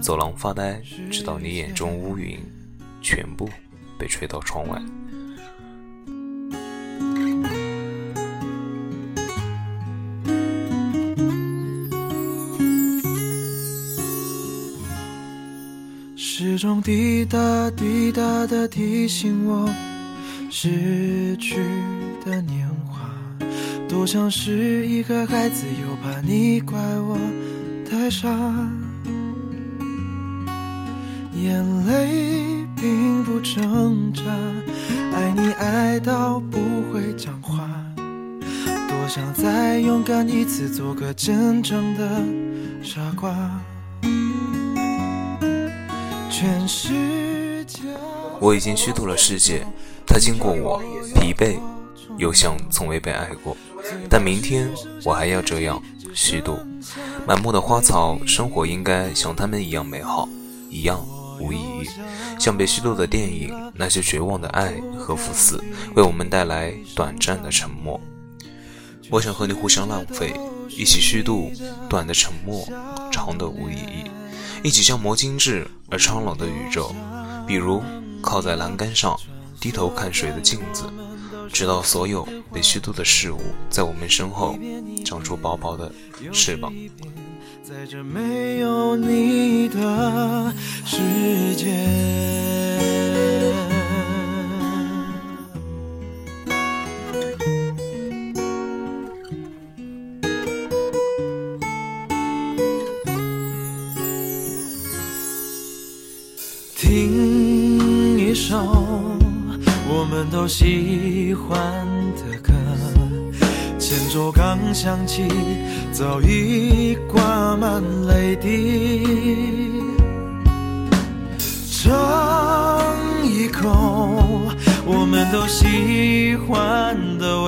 走廊发呆，直到你眼中乌云全部被吹到窗外。时钟滴答滴答的提醒我，逝去的年华，多像是一个孩子，又怕你怪我太傻。眼泪并不挣扎，爱你爱到不会讲话，多想再勇敢一次，做个真正的傻瓜。全世界，我已经虚度了世界，它经过我，疲惫又像从未被爱过。但明天我还要这样虚度。满目的花草，生活应该像他们一样美好，一样。无意义，像被虚度的电影，那些绝望的爱和赴死，为我们带来短暂的沉默。我想和你互相浪费，一起虚度短的沉默，长的无意义，一起消磨精致而苍老的宇宙。比如靠在栏杆上，低头看水的镜子，直到所有被虚度的事物在我们身后长出薄薄的翅膀。在这没有你的世界，我们都喜欢的歌。前奏刚响起，早已挂满泪滴。尝一口我们都喜欢的味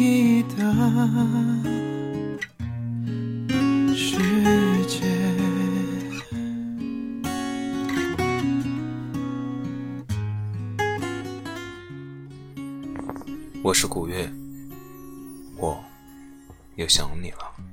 我是古月，我又想你了。